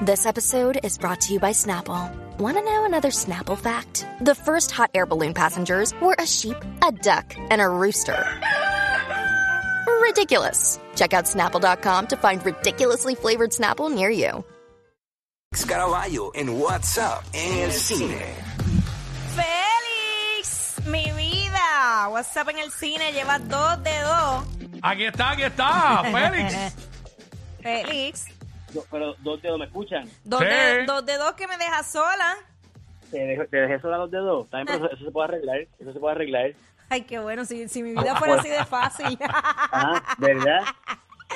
This episode is brought to you by Snapple. Want to know another Snapple fact? The first hot air balloon passengers were a sheep, a duck, and a rooster. Ridiculous. Check out snapple.com to find ridiculously flavored Snapple near you. Caraballo en WhatsApp en el cine. Félix, mi vida. WhatsApp en el cine lleva dos de dos. Aquí está, aquí está, Félix. Félix, Do- pero dos dedos me escuchan. dos, Sí. de, dos de dos que me dejas sola. Te, dejo- te dejé sola dos dedos. También, pero eso, eso se puede arreglar. Eso se puede arreglar. Ay, qué bueno, si, si mi vida fuera así de fácil. Ah, ¿verdad?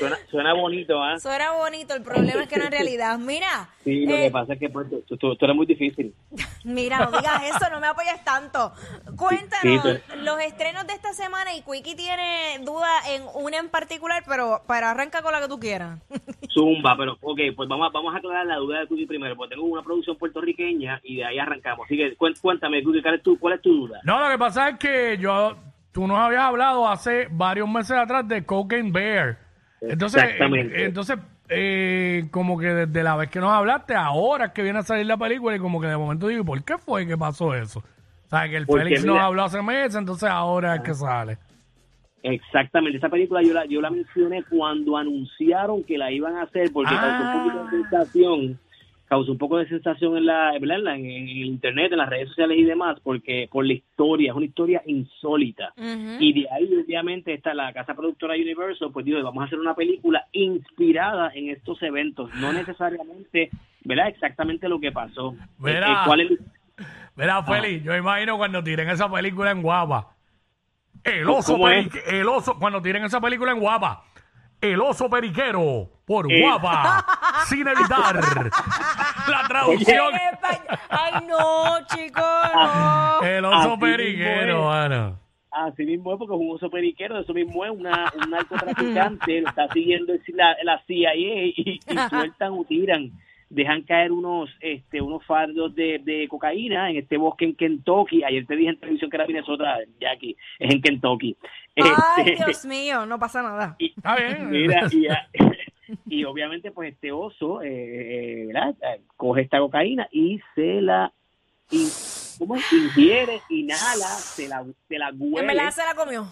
Suena, suena bonito, ¿ah? Eso era bonito, el problema es que no es realidad. Mira, Sí, lo eh, que pasa es que pues, tú, tú- tú eres muy difícil. mira, no digas eso, no me apoyes tanto. Cuéntanos Sí, pero- los estrenos de esta semana y Quickie tiene duda en una en particular, pero para arranca con la que tú quieras. Zumba, pero ok, pues vamos, a- vamos a aclarar la duda de Cookie primero, porque tengo una producción puertorriqueña y de ahí arrancamos. Así que cuéntame, Cookie, ¿cuál es tu, cuál es tu duda? No, lo que pasa es que yo, tú nos habías hablado hace varios meses atrás de Cocaine Bear. Entonces, Exactamente. eh, entonces eh, como que desde la vez que nos hablaste, ahora es que viene a salir la película y como que de momento digo, ¿por qué fue que pasó eso? O sea, que el Félix nos habló hace meses, entonces ahora es que sale. Exactamente, esa película yo la, yo la mencioné cuando anunciaron que la iban a hacer, porque causó un poquito de sensación, causó un poco de sensación en la, en, la- en el internet, en las redes sociales y demás, porque por la historia, es una historia insólita. Y de ahí, obviamente, está la casa productora Universal, pues dijo, vamos a hacer una película inspirada en estos eventos, no necesariamente, ¿verdad? Exactamente lo que pasó. Verá. Eh, eh, ¿cuál es el- Mira, Félix, yo imagino cuando tiren esa película en Guapa. El oso, perique- el oso, cuando tiren esa película en Guapa. El oso periquero, por Eh. Guapa, sin evitar la traducción. España- Ay, no, chicos, no. El oso Así periquero, mano. Así mismo es porque es un oso periquero, eso mismo es una, un narcotraficante, lo está siguiendo el- la, la CIA y, y sueltan o tiran, dejan caer unos este unos fardos de, de cocaína en este bosque en Kentucky. Ayer te dije en televisión que era Minnesota, Jackie, es en Kentucky. Ay, Este, Dios mío, no pasa nada. y, Está bien. Mira, y, y obviamente pues este oso eh, eh, ¿verdad? Eh, coge esta cocaína y se la in- ¿cómo es? ingiere, inhala, se la, se la En huele. verdad se la comió.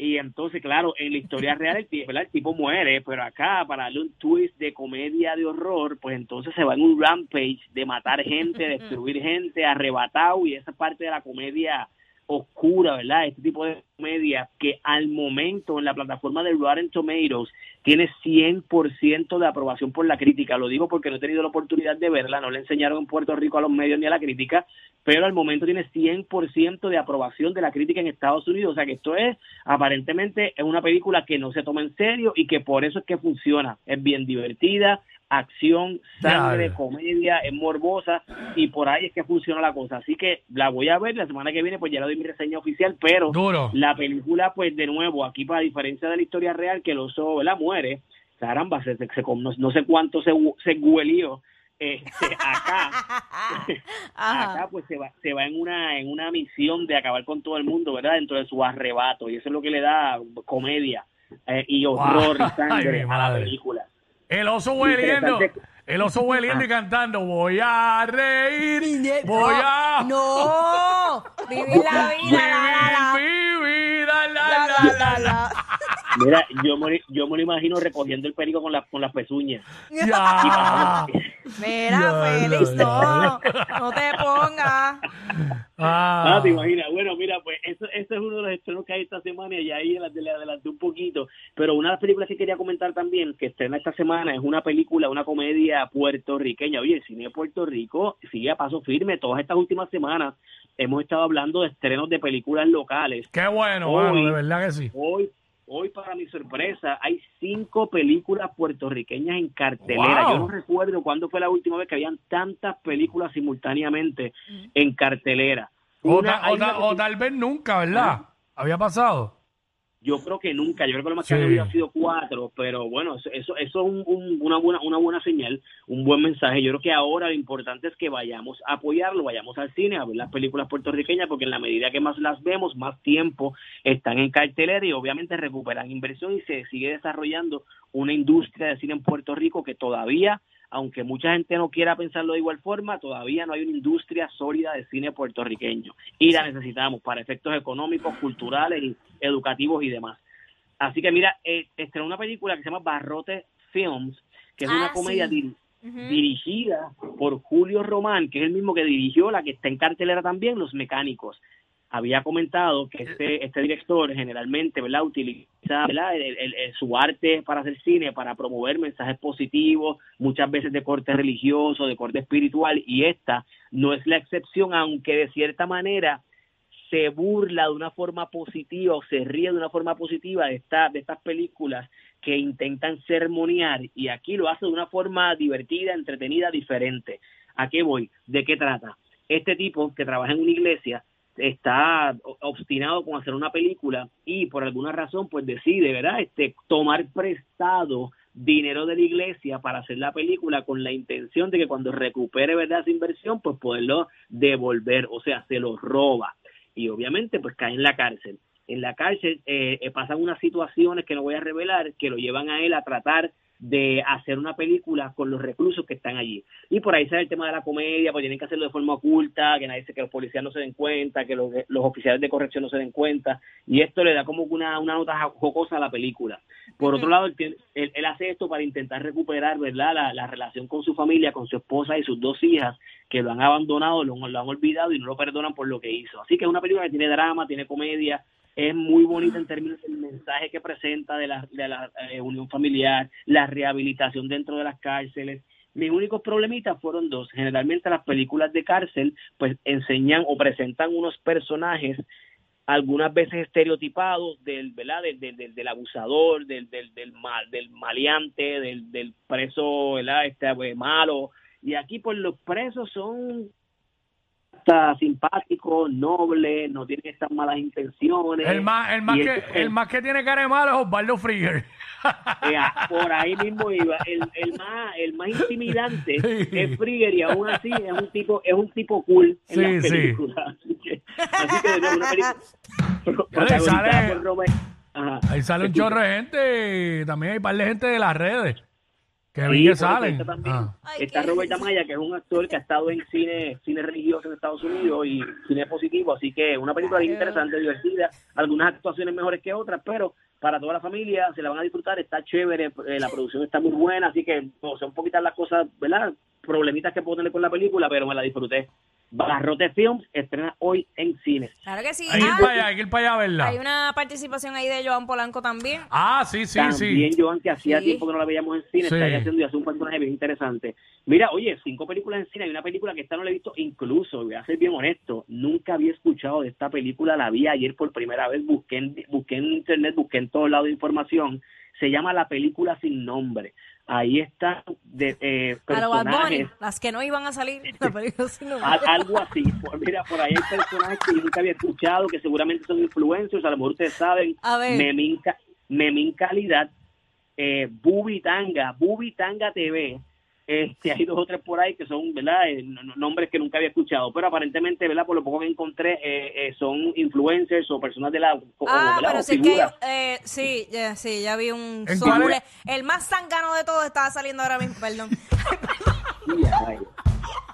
Y entonces, claro, en la historia real el, ti- ¿verdad? el tipo muere, pero acá, para darle un twist de comedia de horror, pues entonces se va en un rampage de matar gente, destruir gente, arrebatado, y esa parte de la comedia oscura, ¿verdad? Este tipo de comedia que al momento en la plataforma de Rotten Tomatoes tiene 100% de aprobación por la crítica. Lo digo porque no he tenido la oportunidad de verla, no le enseñaron en Puerto Rico a los medios ni a la crítica, pero al momento tiene 100% de aprobación de la crítica en Estados Unidos. O sea que esto es, aparentemente, es una película que no se toma en serio y que por eso es que funciona. Es bien divertida, acción, sangre, comedia, es morbosa y por ahí es que funciona la cosa. Así que la voy a ver la semana que viene, pues ya le doy mi reseña oficial, pero Duro. la película, pues de nuevo, aquí para diferencia de la historia real, que el oso, ¿verdad? Muere, caramba, se, se, se- no, no sé cuánto se, se huelió. Este, acá, acá pues se va, se va en una en una misión de acabar con todo el mundo, ¿verdad? Dentro de su arrebato y eso es lo que le da comedia eh, y horror y sangre Ay, a la película. El oso hueliendo. El oso hueliendo y ah. cantando, voy a reír, voy a... No, vivir la vida, la, la, vida, la, la, la, la. Mira, yo me, yo me lo imagino recogiendo el perico con las con las pezuñas. Ya. Mira, Félix, no, no te pongas. Ah, Ah, te imaginas. Bueno, mira, pues eso, eso es uno de los estrenos que hay esta semana y ahí le adelanté un poquito. Pero una de las películas que quería comentar también, que estrena esta semana, es una película, una comedia puertorriqueña. Oye, el cine de Puerto Rico sigue a paso firme. Todas estas últimas semanas hemos estado hablando de estrenos de películas locales. Qué bueno, Hoy- mano, de verdad que sí. Hoy hoy para mi sorpresa hay cinco películas puertorriqueñas en cartelera. Wow. Yo no recuerdo cuándo fue la última vez que habían tantas películas simultáneamente en cartelera. O, Una- ta- hay o una ta- que o se- tal vez nunca, ¿verdad? Había pasado. Yo creo que nunca, yo creo que lo más Sí. que han habido ha sido cuatro, pero bueno, eso, eso, eso es un- un- una, buena, una buena señal, un buen mensaje. Yo creo que ahora lo importante es que vayamos a apoyarlo, vayamos al cine a ver las películas puertorriqueñas, porque en la medida que más las vemos, más tiempo están en cartelera y obviamente recuperan inversión y se sigue desarrollando una industria de cine en Puerto Rico que todavía, aunque mucha gente no quiera pensarlo de igual forma, todavía no hay una industria sólida de cine puertorriqueño y la necesitamos para efectos económicos, culturales y educativos y demás. Así que mira, eh, estrenó una película que se llama Barrote Films, que es Ah, una comedia sí. diri- dirigida por Julio Román, que es el mismo que dirigió la que está en cartelera también, Los Mecánicos. Había comentado que este, este director generalmente ¿verdad? utiliza ¿verdad? el- el- el- su arte para hacer cine, para promover mensajes positivos, muchas veces de corte religioso, de corte espiritual, y esta no es la excepción, aunque de cierta manera se burla de una forma positiva o se ríe de una forma positiva de, esta, de estas películas que intentan sermonear y aquí lo hace de una forma divertida, entretenida, diferente. ¿A qué voy? ¿De qué trata? Este tipo que trabaja en una iglesia está obstinado con hacer una película y por alguna razón pues decide, ¿verdad? Este tomar prestado dinero de la iglesia para hacer la película con la intención de que cuando recupere, ¿verdad? Esa inversión pues poderlo devolver, o sea, se lo roba y obviamente pues cae en la cárcel. En la cárcel eh, eh, pasan unas situaciones que no voy a revelar que lo llevan a él a tratar de hacer una película con los reclusos que están allí. Y por ahí sale el tema de la comedia, pues tienen que hacerlo de forma oculta, que nadie que los policías no se den cuenta, que los, los oficiales de corrección no se den cuenta, y esto le da como una, una nota jocosa a la película. Por otro lado, él, él hace esto para intentar recuperar, ¿verdad?, la, la relación con su familia, con su esposa y sus dos hijas, que lo han abandonado, lo, lo han olvidado y no lo perdonan por lo que hizo. Así que es una película que tiene drama, tiene comedia, es muy bonita en términos del mensaje que presenta de la, de la eh, unión familiar, la rehabilitación dentro de las cárceles. Mis únicos problemitas fueron dos. Generalmente las películas de cárcel pues enseñan o presentan unos personajes algunas veces estereotipados del verdad del, del, del- abusador del del del, mal, del maleante del, del preso verdad este pues, malo y aquí pues los presos son hasta simpáticos nobles no tienen estas malas intenciones El más, el más, que, el- el más que tiene cara de malo es Osvaldo Frigger. Eh, ah, por ahí mismo iba el, el más el más intimidante Sí. es Frigger y aún así es un tipo es un tipo cool en Sí, las sí. películas así que, así que de nuevo, una película sale- por Robert. Ahí sale un chorro de gente. También hay un par de gente de las redes. Que vi Sí, que salen. está también. Ah. Ay, Está qué Robert. Amaya, que es un actor que ha estado en cine cine religioso en Estados Unidos y cine positivo, así que una película bien interesante, divertida, algunas actuaciones mejores que otras, pero para toda la familia se la van a disfrutar, está chévere, eh, la producción está muy buena, así que no, son poquitas las cosas, ¿verdad? Problemitas que puedo tener con la película, pero me la disfruté. Barrote Films estrena hoy en cines. Claro que sí. Hay que ir Ah, para allá, hay que ir para allá a verla. hay una participación ahí de Joan Polanco también. Ah, sí, sí, También sí. Joan, que hacía Sí. tiempo que no la veíamos en cine, Sí. está ahí haciendo y hace un personaje bien interesante. Mira, oye, cinco películas en cine, hay una película que esta no la he visto, incluso, voy a ser bien honesto, nunca había escuchado de esta película, la vi ayer por primera vez, busqué en, busqué en internet, busqué en todos lados de información, se llama La película sin nombre. Ahí está de eh, Bunny, personajes las que no iban a salir. La película sin nombre. al- algo así. Mira, por ahí hay personajes que yo nunca había escuchado, que seguramente son influencers, a lo mejor ustedes saben. A ver. Memín, Memín Calidad, eh, Bubi Tanga, Bubi Tanga TV. Este, hay dos o tres por ahí que son, ¿verdad? Eh, no- no- nombres que nunca había escuchado, pero aparentemente, ¿verdad? Por lo poco que encontré, eh, eh, son influencers o personas de la. Ah, pero sí que eh, sí, ya, sí, ya vi un ¿En sobre- cuál es? El más sangano de todos estaba saliendo ahora mismo, perdón.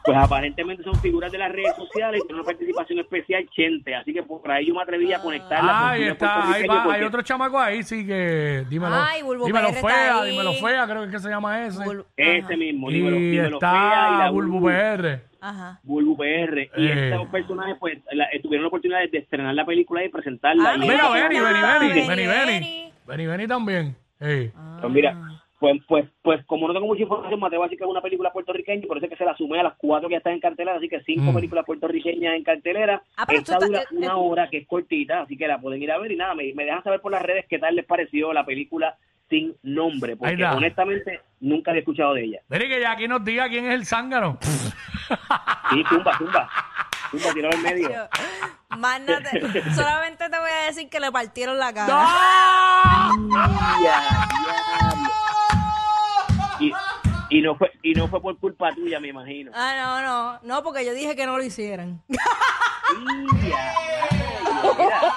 Pues aparentemente son figuras de las redes sociales y tienen una participación especial Chente, así que por ahí yo me atreví a conectarla. Ah, con ahí está, ahí va, hay porque otro chamaco ahí, sí que dímelo. Ay, Bulbo dímelo PR está fea, ahí. dímelo fea, creo que es que se llama ese. Bul- Ese Ajá. mismo, y dímelo, dímelo fea y está la Bulbu Bulbu, PR. Ajá. Bulbu PR. Y Eh. estos personajes pues la- tuvieron la oportunidad de estrenar la película y presentarla. Ah, y Mira, Benny, Benny, Benny, Benny, Benny, Benny. Benny. También. Ey. Pues mira, Pues, pues, pues, como no tengo mucha información, me atrevo a decir que es una película puertorriqueña, por eso es que se la sumé a las cuatro que están en cartelera, así que cinco Mm. películas puertorriqueñas en cartelera. Ah, pero Esta dura una hora, que es cortita, así que la pueden ir a ver y nada, me, me dejan saber por las redes qué tal les pareció la película sin nombre, porque honestamente nunca había escuchado de ella. Mire que ya aquí nos diga quién es el zángano. Sí, tumba, tumba, tumba, tiró al medio. Más no te- solamente te voy a decir que le partieron la cara. ¡Ah! Ya, diablo. Y, y no fue y no fue por culpa tuya, me imagino. Ah, no, no, no, porque yo dije que no lo hicieran. Ya, mira.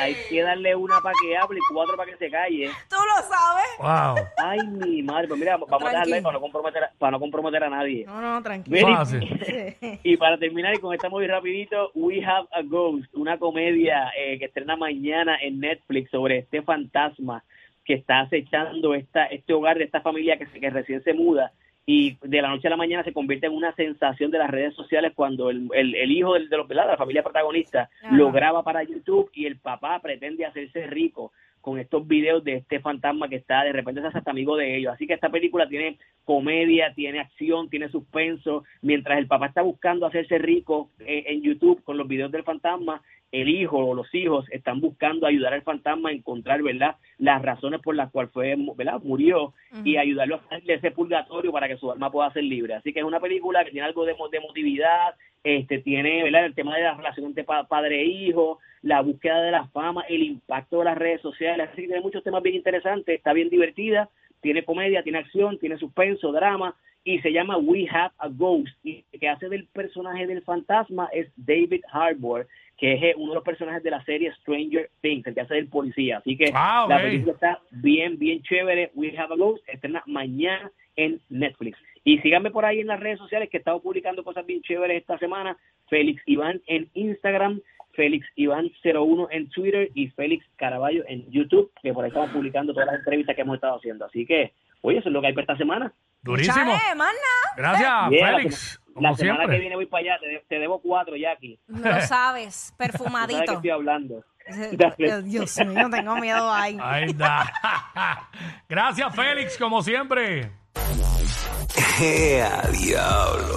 Hay que darle una para que hable y cuatro para que se calle. Tú lo sabes. Wow. Ay, mi madre, pues mira, vamos a dejarle para no comprometer, a- para no comprometer a nadie. No, no, tranquilo. Mira, y para terminar y con esta muy rapidito, We Have a Ghost, una comedia eh, que estrena mañana en Netflix sobre este fantasma que está acechando esta, este hogar de esta familia que, que recién se muda y de la noche a la mañana se convierte en una sensación de las redes sociales cuando el, el, el hijo del, de, los, de la familia protagonista Ajá. lo graba para YouTube y el papá pretende hacerse rico con estos videos de este fantasma que está, de repente se hace hasta amigo de ellos. Así que esta película tiene comedia, tiene acción, tiene suspenso. Mientras el papá está buscando hacerse rico eh, en YouTube con los videos del fantasma, el hijo o los hijos están buscando ayudar al fantasma a encontrar, ¿verdad?, las razones por las cuales fue, ¿verdad?, murió y ayudarlo a salir de ese purgatorio para que su alma pueda ser libre. Así que es una película que tiene algo de, de emotividad, este tiene, ¿verdad?, el tema de la relación entre pa- padre e hijo, la búsqueda de la fama, el impacto de las redes sociales, así que tiene muchos temas bien interesantes, está bien divertida, tiene comedia, tiene acción, tiene suspenso, drama, y se llama We Have a Ghost, y el que hace del personaje del fantasma es David Harbour, que es eh, uno de los personajes de la serie Stranger Things, el que hace del policía, así que Ah, la película está bien, bien chévere, We Have a Ghost, estrena mañana en Netflix. Y síganme por ahí en las redes sociales que he estado publicando cosas bien chéveres esta semana. Félix Iván en Instagram, Félix Iván 01 en Twitter y Félix Caraballo en YouTube, que por ahí estamos publicando todas las entrevistas que hemos estado haciendo. Así que, oye, eso es lo que hay para esta semana. Durísimo. Gracias, Yeah, Félix. Como la semana siempre. que viene voy para allá, te, de- te debo cuatro, Jackie. No lo sabes, Tú sabes que perfumadito. estoy hablando. Eh, Dios mío, tengo miedo ahí. Ahí está. Gracias, Félix, como siempre. ¡Ea, diablo!